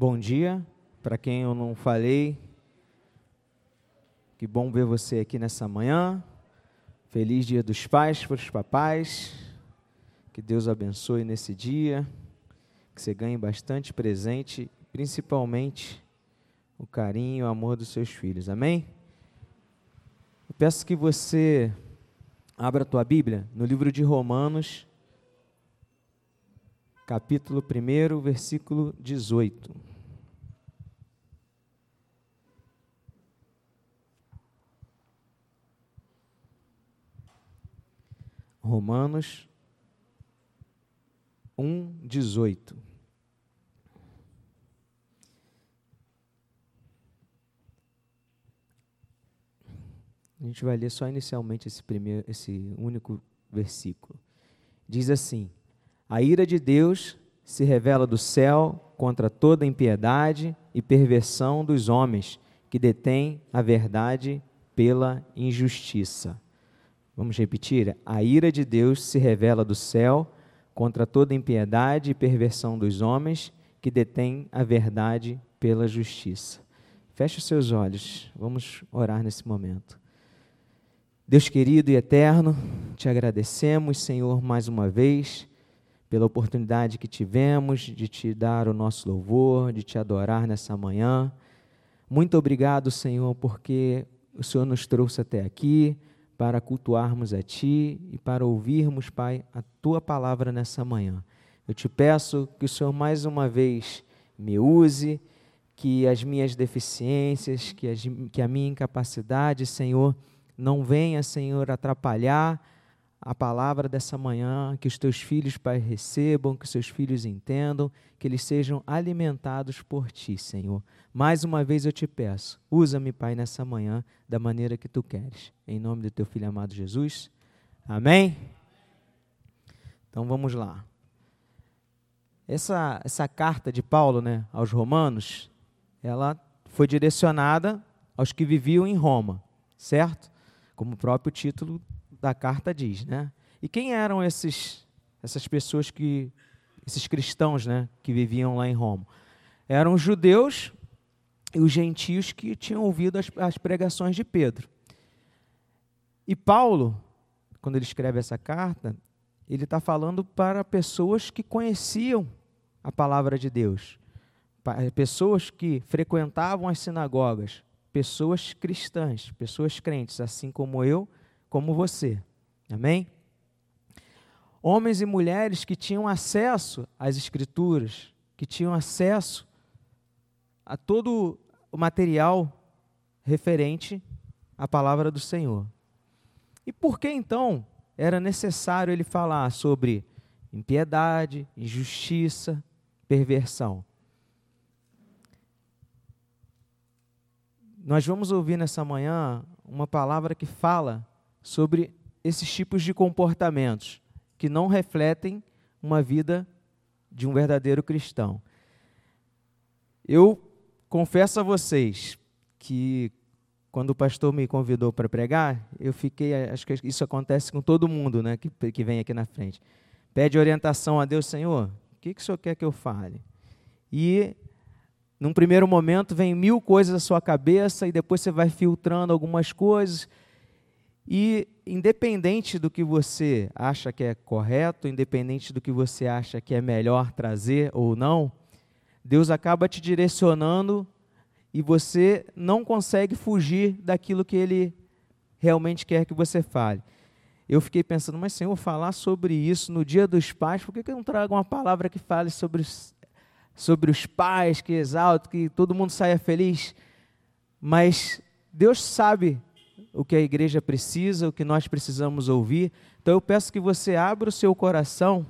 Bom dia. Para quem eu não falei, que bom ver você aqui nessa manhã. Feliz Dia dos Pais para os papais. Que Deus abençoe nesse dia. Que você ganhe bastante presente, principalmente o carinho e o amor dos seus filhos. Amém? Eu peço que você abra a tua Bíblia no livro de Romanos, capítulo 1, versículo 18. Romanos 1, 18. A gente vai ler só inicialmente esse primeiro, esse único versículo. Diz assim: A ira de Deus se revela do céu contra toda impiedade e perversão dos homens que detêm a verdade pela injustiça. Vamos repetir? A ira de Deus se revela do céu contra toda impiedade e perversão dos homens que detêm a verdade pela justiça. Feche os seus olhos, vamos orar nesse momento. Deus querido e eterno, te agradecemos, Senhor, mais uma vez, pela oportunidade que tivemos de te dar o nosso louvor, de te adorar nessa manhã. Muito obrigado, Senhor, porque o Senhor nos trouxe até aqui para cultuarmos a Ti e para ouvirmos, Pai, a Tua palavra nessa manhã. Eu te peço que o Senhor mais uma vez me use, que as minhas deficiências, que, as, que a minha incapacidade, Senhor, não venha, Senhor, atrapalhar a palavra dessa manhã, que os teus filhos, Pai, recebam, que os seus filhos entendam, que eles sejam alimentados por Ti, Senhor. Mais uma vez eu te peço, usa-me, Pai, nessa manhã da maneira que Tu queres. Em nome do Teu Filho amado Jesus. Amém? Então vamos lá. Essa, essa carta de Paulo né, aos Romanos, ela foi direcionada aos que viviam em Roma, certo? Como o próprio título da carta diz, né? E quem eram esses essas pessoas que esses cristãos, né, que viviam lá em Roma? Eram os judeus e os gentios que tinham ouvido as, as pregações de Pedro. E Paulo, quando ele escreve essa carta, ele está falando para pessoas que conheciam a palavra de Deus, pessoas que frequentavam as sinagogas, pessoas cristãs, pessoas crentes, assim como eu como você. Amém? Homens e mulheres que tinham acesso às Escrituras, que tinham acesso a todo o material referente à palavra do Senhor. E por que então era necessário ele falar sobre impiedade, injustiça, perversão? Nós vamos ouvir nessa manhã uma palavra que fala sobre esses tipos de comportamentos que não refletem uma vida de um verdadeiro cristão. Eu confesso a vocês que quando o pastor me convidou para pregar, eu fiquei, acho que isso acontece com todo mundo, né, que, que vem aqui na frente. Pede orientação a Deus, Senhor, o que, que o Senhor quer que eu fale? E num primeiro momento vem mil coisas à sua cabeça e depois você vai filtrando algumas coisas e independente do que você acha que é correto, independente do que você acha que é melhor trazer ou não, Deus acaba te direcionando e você não consegue fugir daquilo que Ele realmente quer que você fale. Eu fiquei pensando, mas Senhor, falar sobre isso no dia dos pais, por que, que eu não trago uma palavra que fale sobre os, sobre os pais, que exalta, que todo mundo saia feliz? Mas Deus sabe o que a igreja precisa, o que nós precisamos ouvir. Então eu peço que você abra o seu coração,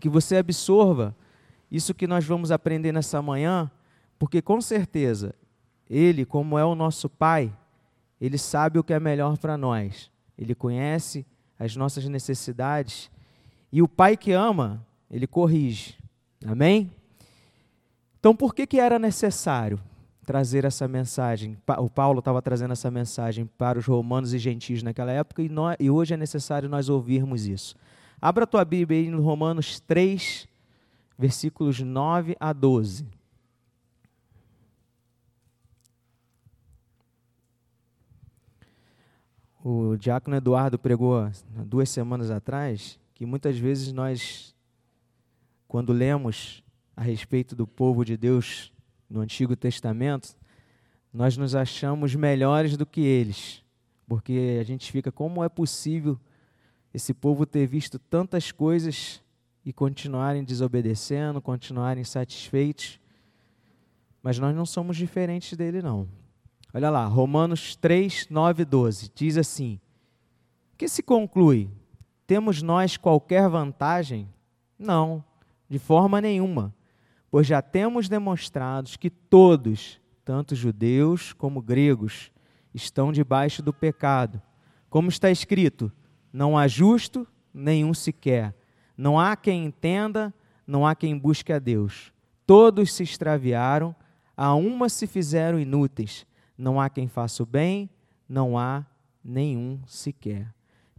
que você absorva isso que nós vamos aprender nessa manhã, porque com certeza Ele, como é o nosso Pai, Ele sabe o que é melhor para nós. Ele conhece as nossas necessidades e o Pai que ama, Ele corrige. Amém? Então, por que, que era necessário? trazer essa mensagem. O Paulo estava trazendo essa mensagem para os romanos e gentios naquela época e, nós, e hoje é necessário nós ouvirmos isso. Abra a tua Bíblia aí no Romanos 3, versículos 9 a 12. O diácono Eduardo pregou duas semanas atrás que muitas vezes nós, quando lemos a respeito do povo de Deus no Antigo Testamento, nós nos achamos melhores do que eles, porque a gente fica, como é possível esse povo ter visto tantas coisas e continuarem desobedecendo, continuarem satisfeitos? Mas nós não somos diferentes dele, não. Olha lá, Romanos 3, 9 e 12. Diz assim: Que se conclui? Temos nós qualquer vantagem? Não, de forma nenhuma, pois já temos demonstrado que todos, tanto judeus como gregos, estão debaixo do pecado. Como está escrito: Não há justo nenhum sequer, não há quem entenda, não há quem busque a Deus. Todos se extraviaram, a uma se fizeram inúteis não há quem faça o bem, não há nenhum sequer.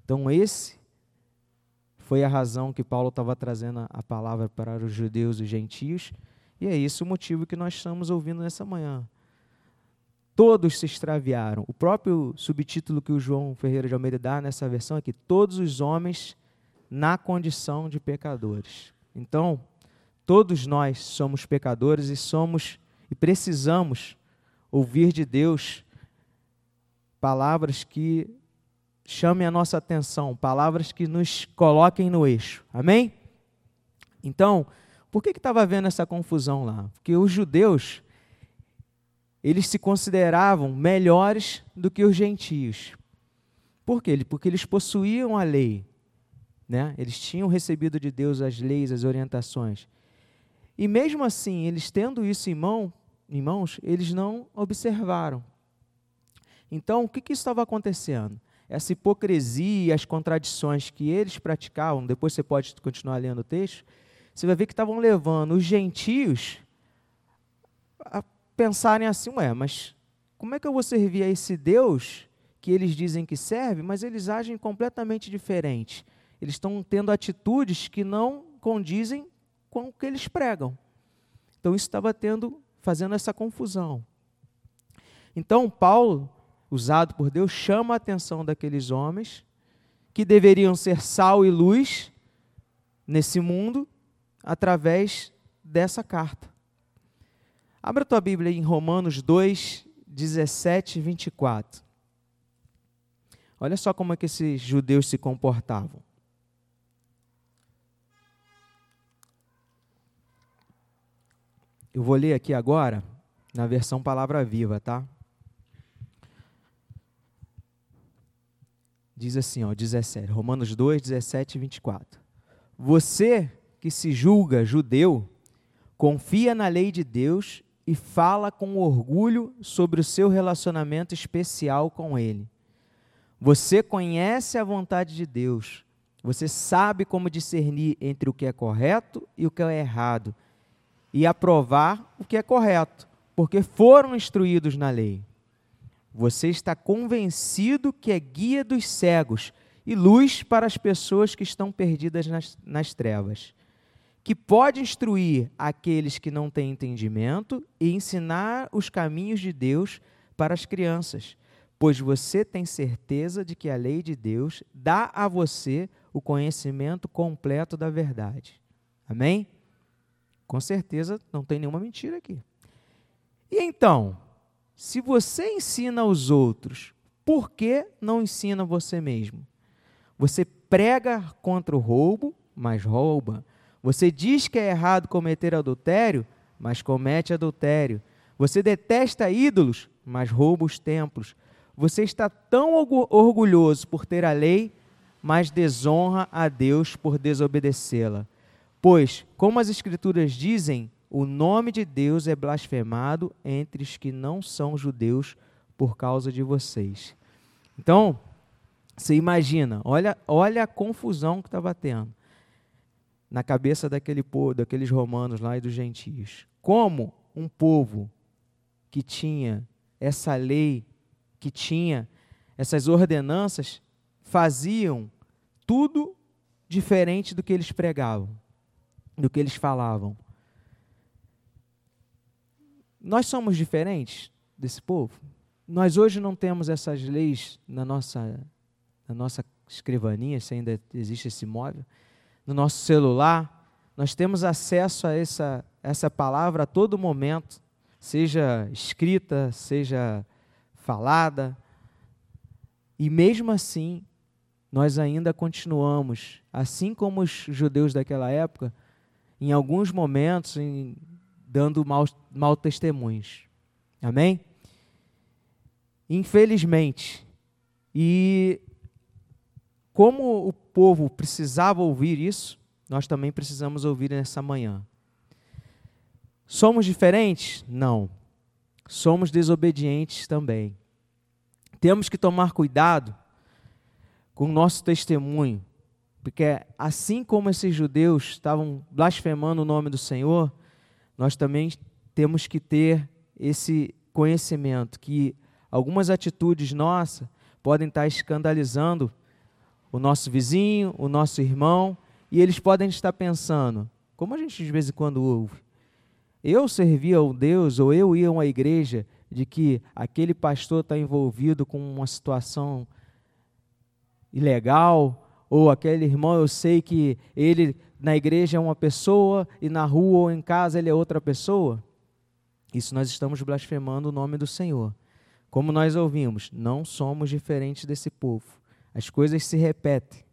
Então, esse foi a razão que Paulo estava trazendo a palavra para os judeus e os gentios, e é esse o motivo que nós estamos ouvindo nessa manhã. Todos se extraviaram. O próprio subtítulo que o João Ferreira de Almeida dá nessa versão é que todos os homens na condição de pecadores. Então, todos nós somos pecadores e somos e precisamos ouvir de Deus palavras que chamem a nossa atenção, palavras que nos coloquem no eixo. Amém? Então, por que estava havendo essa confusão lá? Porque os judeus, eles se consideravam melhores do que os gentios. Por quê? Porque eles possuíam a lei. Né? Eles tinham recebido de Deus as leis, as orientações. E mesmo assim, eles tendo isso em mão, em mãos, eles não observaram. Então, o que, que estava acontecendo? Essa hipocrisia, as contradições que eles praticavam, depois você pode continuar lendo o texto, você vai ver que estavam levando os gentios a pensarem assim, ué, mas como é que eu vou servir a esse Deus que eles dizem que serve, mas eles agem completamente diferente? Eles estão tendo atitudes que não condizem com o que eles pregam. Então isso estava tendo fazendo essa confusão. Então, Paulo, usado por Deus, chama a atenção daqueles homens que deveriam ser sal e luz nesse mundo através dessa carta. Abra tua Bíblia em Romanos 2, 17 e 24. Olha só como é que esses judeus se comportavam. Eu vou ler aqui agora na versão Palavra Viva, tá? Diz assim, ó, 17, Romanos 2, 17 e 24. Você que se julga judeu, confia na lei de Deus e fala com orgulho sobre o seu relacionamento especial com Ele. Você conhece a vontade de Deus, você sabe como discernir entre o que é correto e o que é errado e aprovar o que é correto, porque foram instruídos na lei. Você está convencido que é guia dos cegos e luz para as pessoas que estão perdidas nas, nas trevas, que pode instruir aqueles que não têm entendimento e ensinar os caminhos de Deus para as crianças, pois você tem certeza de que a lei de Deus dá a você o conhecimento completo da verdade. Amém? Com certeza não tem nenhuma mentira aqui. E então, se você ensina aos outros, por que não ensina você mesmo? Você prega contra o roubo, mas rouba. Você diz que é errado cometer adultério, mas comete adultério. Você detesta ídolos, mas rouba os templos. Você está tão orgulhoso por ter a lei, mas desonra a Deus por desobedecê-la. Pois, como as Escrituras dizem, o nome de Deus é blasfemado entre os que não são judeus por causa de vocês. Então, você imagina, olha, olha a confusão que estava tendo na cabeça daquele povo, daqueles romanos lá e dos gentios. Como um povo que tinha essa lei, que tinha essas ordenanças, faziam tudo diferente do que eles pregavam do que eles falavam. Nós somos diferentes desse povo? Nós hoje não temos essas leis na nossa, na nossa escrivaninha, se ainda existe esse móvel, no nosso celular. Nós temos acesso a essa, essa palavra a todo momento, seja escrita, seja falada. E mesmo assim, nós ainda continuamos, assim como os judeus daquela época, em alguns momentos, em, dando mal, mal testemunhos. Amém? Infelizmente. E como o povo precisava ouvir isso, nós também precisamos ouvir nessa manhã. Somos diferentes? Não. Somos desobedientes também. Temos que tomar cuidado com o nosso testemunho, porque assim como esses judeus estavam blasfemando o nome do Senhor, nós também temos que ter esse conhecimento que algumas atitudes nossas podem estar escandalizando o nosso vizinho, o nosso irmão, e eles podem estar pensando, como a gente de vez em quando ouve, eu servia ao Deus ou eu ia a uma igreja de que aquele pastor está envolvido com uma situação ilegal, ou aquele irmão, eu sei que ele na igreja é uma pessoa e na rua ou em casa ele é outra pessoa. Isso nós estamos blasfemando o nome do Senhor. Como nós ouvimos, não somos diferentes desse povo. As coisas se repetem.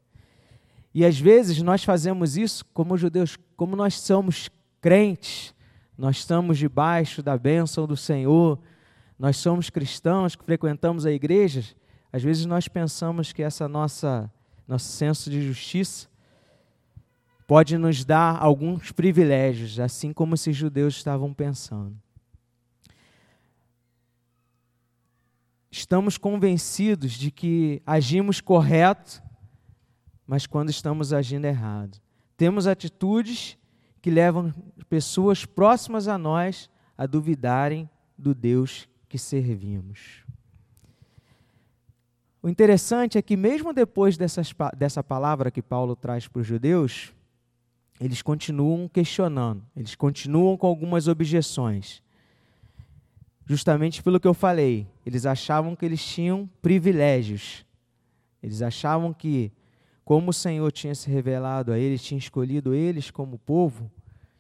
E às vezes nós fazemos isso como judeus, como nós somos crentes, nós estamos debaixo da bênção do Senhor, nós somos cristãos que frequentamos a igreja, às vezes nós pensamos que essa nossa nosso senso de justiça pode nos dar alguns privilégios, assim como esses judeus estavam pensando. Estamos convencidos de que agimos correto, mas quando estamos agindo errado. Temos atitudes que levam pessoas próximas a nós a duvidarem do Deus que servimos. O interessante é que, mesmo depois dessas, dessa palavra que Paulo traz para os judeus, eles continuam questionando, eles continuam com algumas objeções. Justamente pelo que eu falei, eles achavam que eles tinham privilégios. Eles achavam que, como o Senhor tinha se revelado a eles, tinha escolhido eles como povo,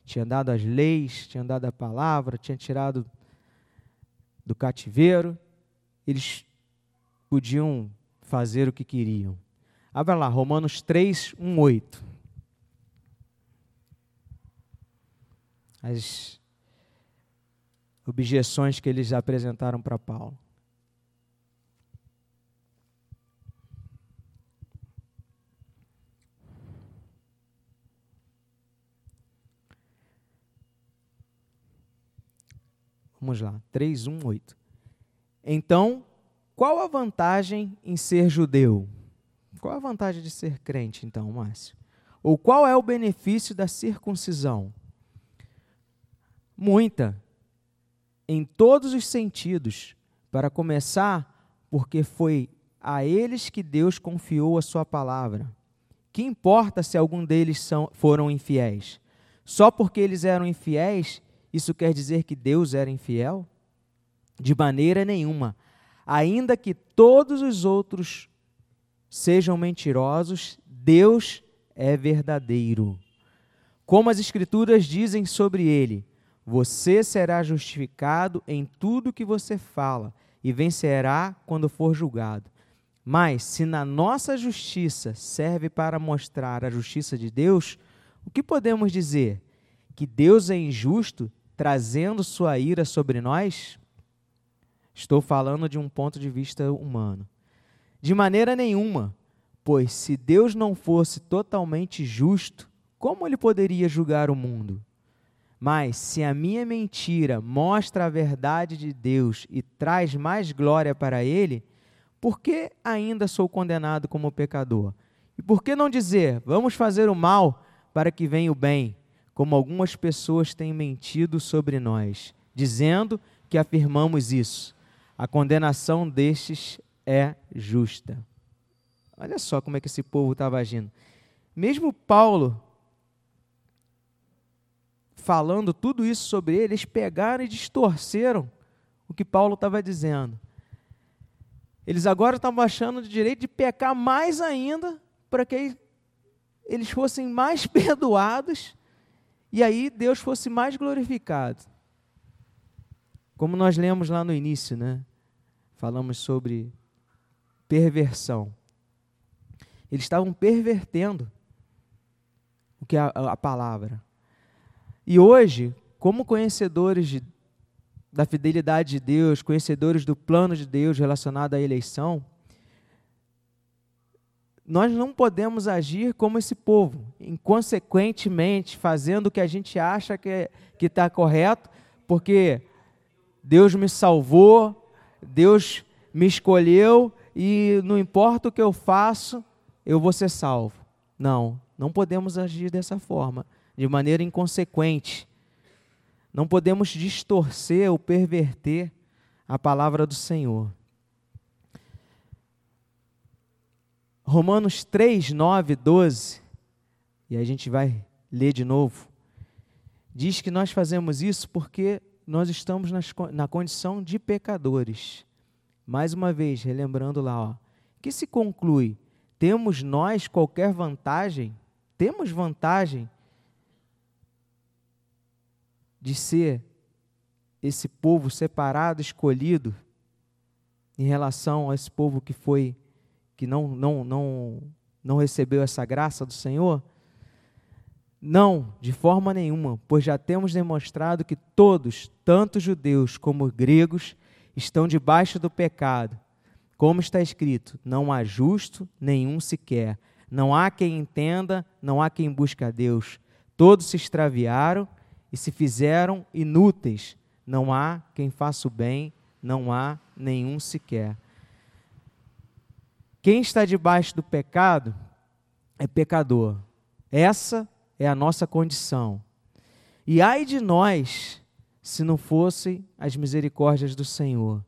tinha dado as leis, tinha dado a palavra, tinha tirado do cativeiro, eles podiam fazer o que queriam. Abra lá, Romanos 3, 1, 8. As objeções que eles apresentaram para Paulo. Vamos lá, 3, 1, 8. Então, qual a vantagem em ser judeu? Qual a vantagem de ser crente, então, Márcio? Ou qual é o benefício da circuncisão? Muita, em todos os sentidos. Para começar, porque foi a eles que Deus confiou a sua palavra. Que importa se algum deles são, foram infiéis? Só porque eles eram infiéis, isso quer dizer que Deus era infiel? De maneira nenhuma ainda que todos os outros sejam mentirosos, Deus é verdadeiro. Como as Escrituras dizem sobre ele: você será justificado em tudo que você fala e vencerá quando for julgado. Mas, se na nossa justiça serve para mostrar a justiça de Deus, o que podemos dizer? Que Deus é injusto, trazendo sua ira sobre nós? Estou falando de um ponto de vista humano. De maneira nenhuma, pois se Deus não fosse totalmente justo, como ele poderia julgar o mundo? Mas se a minha mentira mostra a verdade de Deus e traz mais glória para ele, por que ainda sou condenado como pecador? E por que não dizer, vamos fazer o mal para que venha o bem, como algumas pessoas têm mentido sobre nós, dizendo que afirmamos isso? a condenação destes é justa. Olha só como é que esse povo estava agindo. Mesmo Paulo falando tudo isso sobre ele, eles pegaram e distorceram o que Paulo estava dizendo. Eles agora estavam achando de direito de pecar mais ainda, para que eles fossem mais perdoados e aí Deus fosse mais glorificado. Como nós lemos lá no início, né? Falamos sobre perversão. Eles estavam pervertendo o que é a, a palavra. E hoje, como conhecedores de, da fidelidade de Deus, conhecedores do plano de Deus relacionado à eleição, nós não podemos agir como esse povo, inconsequentemente, fazendo o que a gente acha que está correto, porque Deus me salvou, Deus me escolheu e não importa o que eu faço, eu vou ser salvo. Não, não podemos agir dessa forma, de maneira inconsequente. Não podemos distorcer ou perverter a palavra do Senhor. Romanos 3, 9, 12, e a gente vai ler de novo, diz que nós fazemos isso porque nós estamos nas, na condição de pecadores. Mais uma vez, relembrando lá, ó, que se conclui: temos nós qualquer vantagem? Temos vantagem de ser esse povo separado, escolhido, em relação a esse povo que foi que não, não, não, não recebeu essa graça do Senhor? Não, de forma nenhuma, pois já temos demonstrado que todos, tanto judeus como gregos, estão debaixo do pecado. Como está escrito: não há justo nenhum sequer, não há quem entenda, não há quem busque a Deus. Todos se extraviaram e se fizeram inúteis. Não há quem faça o bem, não há nenhum sequer. Quem está debaixo do pecado é pecador. Essa é a nossa condição. E ai de nós se não fossem as misericórdias do Senhor.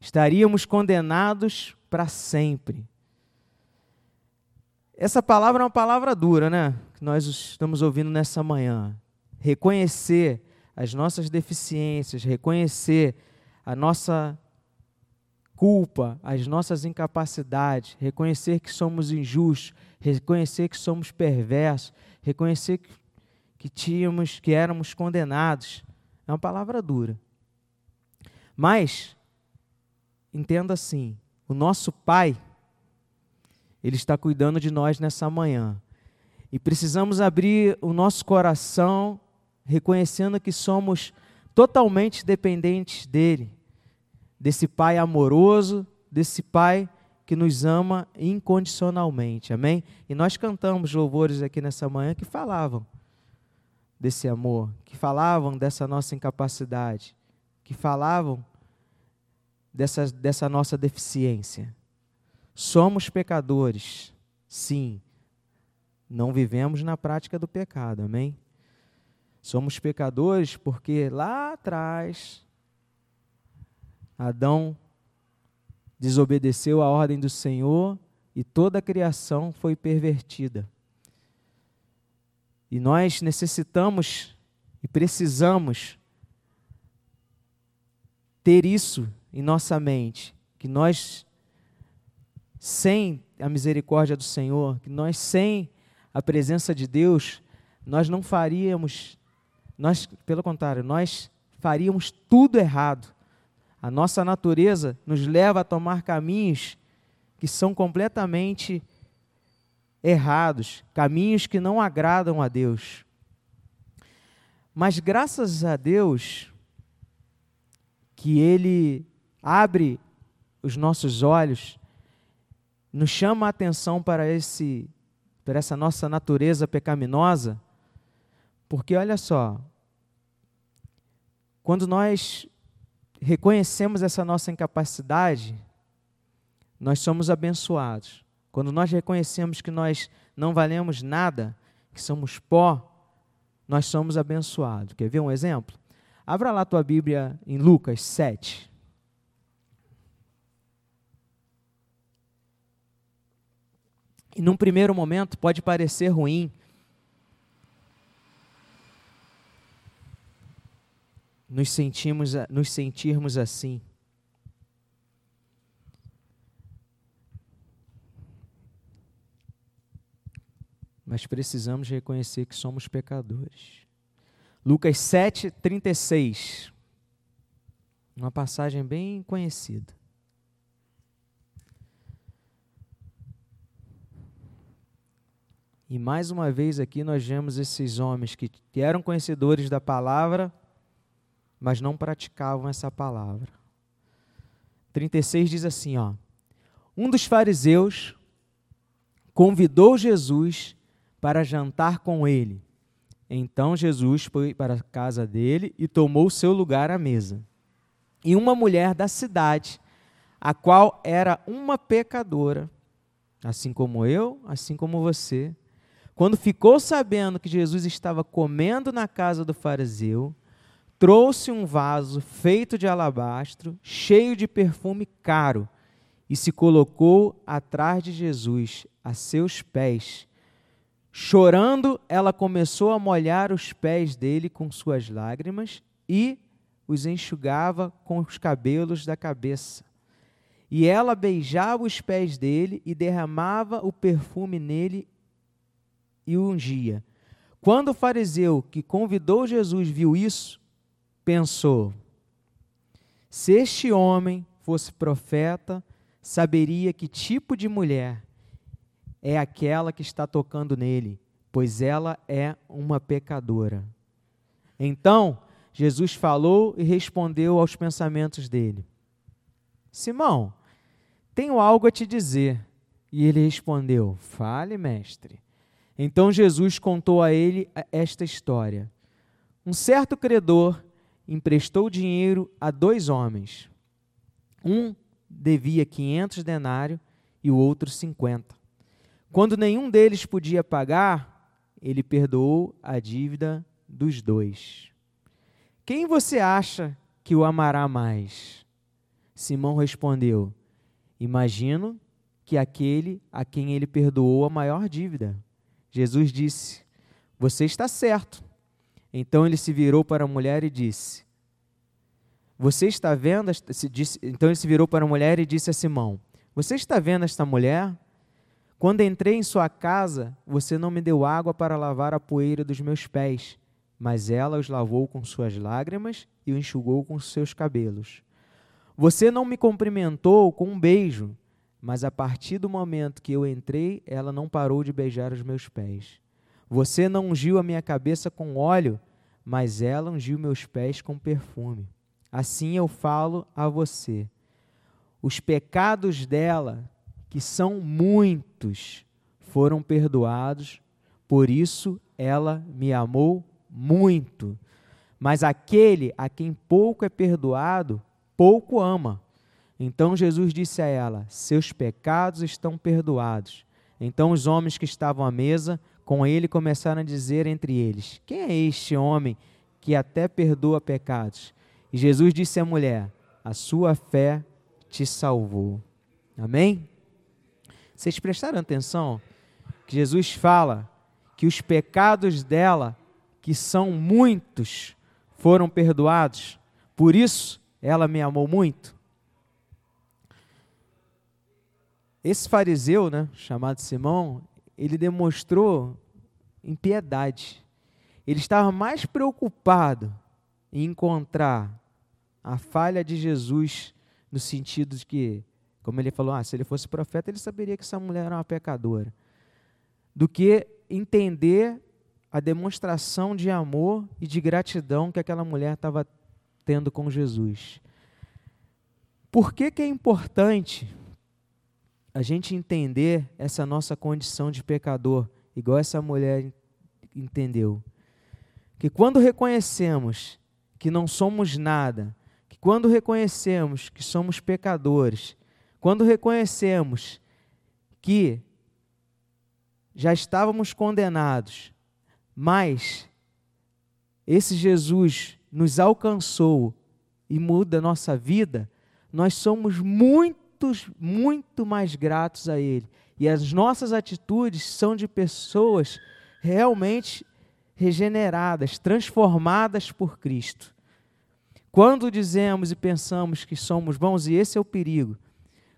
Estaríamos condenados para sempre. Essa palavra é uma palavra dura, né? Que nós estamos ouvindo nessa manhã. Reconhecer as nossas deficiências, reconhecer a nossa culpa, as nossas incapacidades, reconhecer que somos injustos, reconhecer que somos perversos, reconhecer que, que tínhamos, que éramos condenados. É uma palavra dura. Mas entenda assim, o nosso Pai ele está cuidando de nós nessa manhã. E precisamos abrir o nosso coração reconhecendo que somos totalmente dependentes dele desse Pai amoroso, desse Pai que nos ama incondicionalmente. Amém? E nós cantamos louvores aqui nessa manhã que falavam desse amor, que falavam dessa nossa incapacidade, que falavam dessa, dessa nossa deficiência. Somos pecadores, sim. Não vivemos na prática do pecado, amém? Somos pecadores porque lá atrás Adão desobedeceu a ordem do Senhor e toda a criação foi pervertida. E nós necessitamos e precisamos ter isso em nossa mente, que nós sem a misericórdia do Senhor, que nós sem a presença de Deus, nós não faríamos, nós, pelo contrário, nós faríamos tudo errado. A nossa natureza nos leva a tomar caminhos que são completamente errados, caminhos que não agradam a Deus. Mas graças a Deus que Ele abre os nossos olhos, nos chama a atenção para esse para essa nossa natureza pecaminosa, porque olha só, quando nós reconhecemos essa nossa incapacidade, nós somos abençoados. Quando nós reconhecemos que nós não valemos nada, que somos pó, nós somos abençoados. Quer ver um exemplo? Abra lá tua Bíblia em Lucas 7. E num primeiro momento pode parecer ruim, nos, sentimos, nos sentirmos assim. Mas precisamos reconhecer que somos pecadores. Lucas 7, 36. Uma passagem bem conhecida. E mais uma vez aqui nós vemos esses homens que eram conhecedores da palavra, mas não praticavam essa palavra. 36 diz assim, ó: Um dos fariseus convidou Jesus para jantar com ele. Então Jesus foi para a casa dele e tomou seu lugar à mesa. E uma mulher da cidade, a qual era uma pecadora, assim como eu, assim como você, quando ficou sabendo que Jesus estava comendo na casa do fariseu, trouxe um vaso feito de alabastro, cheio de perfume caro, e se colocou atrás de Jesus, a seus pés. Chorando, ela começou a molhar os pés dele com suas lágrimas e os enxugava com os cabelos da cabeça. E ela beijava os pés dele e derramava o perfume nele e o ungia. Quando o fariseu que convidou Jesus viu isso, pensou: se este homem fosse profeta, saberia que tipo de mulher é aquela que está tocando nele, pois ela é uma pecadora. Então, Jesus falou e respondeu aos pensamentos dele: Simão, tenho algo a te dizer. E ele respondeu: Fale, mestre. Então Jesus contou a ele esta história. Um certo credor emprestou dinheiro a dois homens. Um devia 500 denários e o outro 50. Quando nenhum deles podia pagar, ele perdoou a dívida dos dois. Quem você acha que o amará mais? Simão respondeu: Imagino que aquele a quem ele perdoou a maior dívida. Jesus disse: Você está certo. Então ele se virou para a mulher e disse: Você está vendo? então ele se virou para a mulher e disse a Simão: Você está vendo esta mulher? Quando entrei em sua casa, você não me deu água para lavar a poeira dos meus pés, mas ela os lavou com suas lágrimas e o enxugou com seus cabelos. Você não me cumprimentou com um beijo, mas a partir do momento que eu entrei, ela não parou de beijar os meus pés. Você não ungiu a minha cabeça com óleo, mas ela ungiu meus pés com perfume. Assim eu falo a você. Os pecados dela, que são muitos, foram perdoados, por isso ela me amou muito. Mas aquele a quem pouco é perdoado, pouco ama. Então Jesus disse a ela: Seus pecados estão perdoados. Então os homens que estavam à mesa com ele começaram a dizer entre eles: Quem é este homem que até perdoa pecados? E Jesus disse à mulher: A sua fé te salvou. Amém? Vocês prestaram atenção que Jesus fala que os pecados dela, que são muitos, foram perdoados. Por isso ela me amou muito. Esse fariseu, né, chamado Simão, ele demonstrou impiedade. Ele estava mais preocupado em encontrar a falha de Jesus no sentido de que, como ele falou, ah, se ele fosse profeta, ele saberia que essa mulher era uma pecadora, do que entender a demonstração de amor e de gratidão que aquela mulher estava tendo com Jesus. Por que, que é importante a gente entender essa nossa condição de pecador, igual essa mulher entendeu. Que quando reconhecemos que não somos nada, que quando reconhecemos que somos pecadores, quando reconhecemos que já estávamos condenados, mas esse Jesus nos alcançou e muda a nossa vida, nós somos muito muitos, muito mais gratos a Ele. E as nossas atitudes são de pessoas realmente regeneradas, transformadas por Cristo. Quando dizemos e pensamos que somos bons, e esse é o perigo,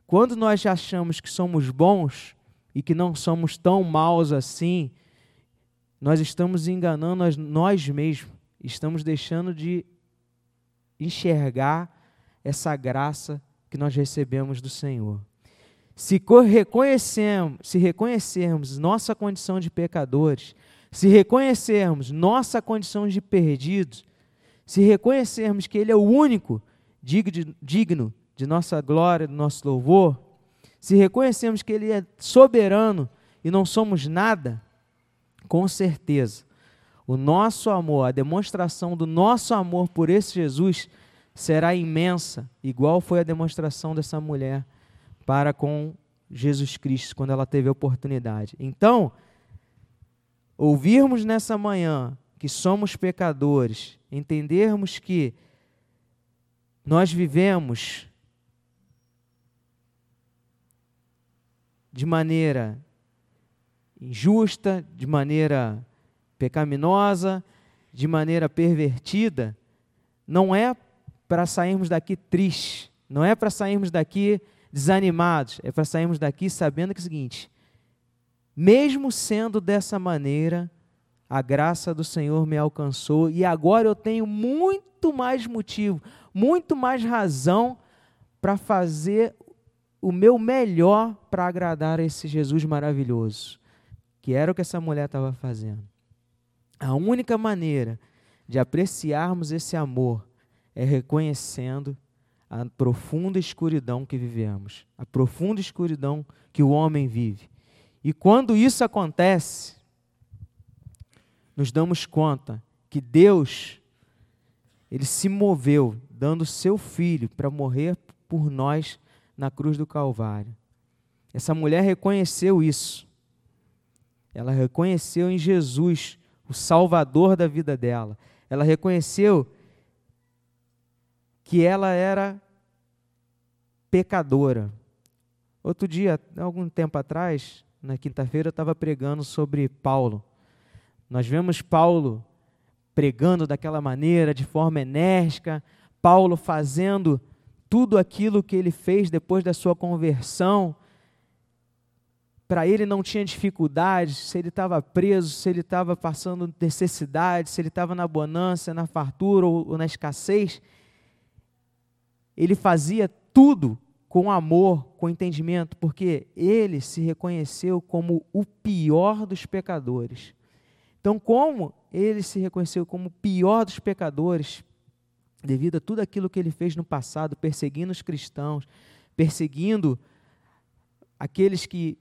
quando nós achamos que somos bons e que não somos tão maus assim, nós estamos enganando nós mesmos, estamos deixando de enxergar essa graça que nós recebemos do Senhor. Se reconhecermos, se reconhecermos nossa condição de pecadores, se reconhecermos nossa condição de perdidos, se reconhecermos que Ele é o único digno de nossa glória, do nosso louvor, se reconhecermos que Ele é soberano e não somos nada, com certeza, o nosso amor, a demonstração do nosso amor por esse Jesus será imensa, igual foi a demonstração dessa mulher para com Jesus Cristo quando ela teve a oportunidade. Então, ouvirmos nessa manhã que somos pecadores, entendermos que nós vivemos de maneira injusta, de maneira pecaminosa, de maneira pervertida, não é para sairmos daqui tristes, não é para sairmos daqui desanimados, é para sairmos daqui sabendo que é o seguinte: mesmo sendo dessa maneira, a graça do Senhor me alcançou e agora eu tenho muito mais motivo, muito mais razão para fazer o meu melhor para agradar a esse Jesus maravilhoso que era o que essa mulher estava fazendo. A única maneira de apreciarmos esse amor é reconhecendo a profunda escuridão que vivemos, a profunda escuridão que o homem vive. E quando isso acontece, nos damos conta que Deus ele se moveu dando seu filho para morrer por nós na cruz do Calvário. Essa mulher reconheceu isso. Ela reconheceu em Jesus o Salvador da vida dela. Ela reconheceu que ela era pecadora. Outro dia, algum tempo atrás, na quinta-feira, eu estava pregando sobre Paulo. Nós vemos Paulo pregando daquela maneira, de forma enérgica, Paulo fazendo tudo aquilo que ele fez depois da sua conversão, para ele não tinha dificuldades, se ele estava preso, se ele estava passando necessidade, se ele estava na bonança, na fartura ou, ou na escassez, ele fazia tudo com amor, com entendimento, porque ele se reconheceu como o pior dos pecadores. Então, como ele se reconheceu como o pior dos pecadores, devido a tudo aquilo que ele fez no passado, perseguindo os cristãos, perseguindo aqueles que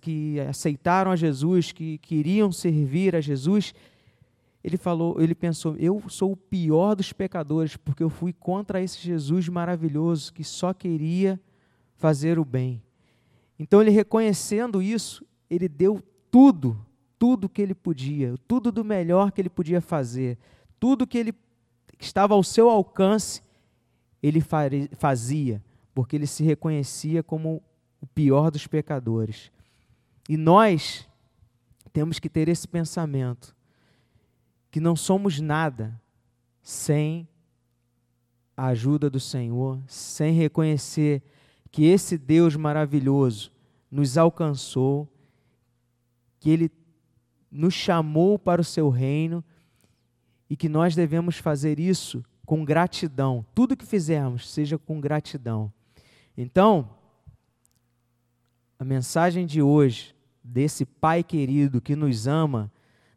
que, aceitaram a Jesus, que queriam servir a Jesus, ele falou, ele pensou: eu sou o pior dos pecadores porque eu fui contra esse Jesus maravilhoso que só queria fazer o bem. Então ele reconhecendo isso, ele deu tudo, tudo que ele podia, tudo do melhor que ele podia fazer, tudo que ele que estava ao seu alcance, ele fazia, porque ele se reconhecia como o pior dos pecadores. E nós temos que ter esse pensamento que não somos nada sem a ajuda do Senhor, sem reconhecer que esse Deus maravilhoso nos alcançou, que Ele nos chamou para o seu reino e que nós devemos fazer isso com gratidão. Tudo que fizermos, seja com gratidão. Então, a mensagem de hoje, desse Pai querido que nos ama,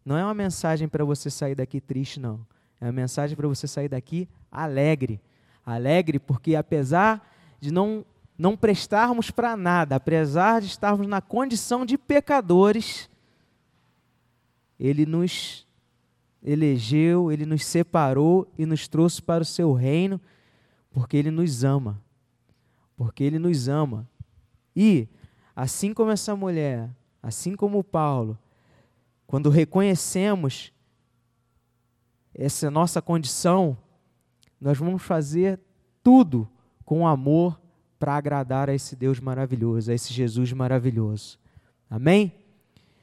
não é uma mensagem para você sair daqui triste, não. É uma mensagem para você sair daqui alegre. Alegre porque, apesar de não, não prestarmos para nada, apesar de estarmos na condição de pecadores, Ele nos elegeu, Ele nos separou e nos trouxe para o seu reino, porque Ele nos ama. Porque Ele nos ama. E Assim como essa mulher, assim como Paulo, quando reconhecemos essa nossa condição, nós vamos fazer tudo com amor para agradar a esse Deus maravilhoso, a esse Jesus maravilhoso. Amém?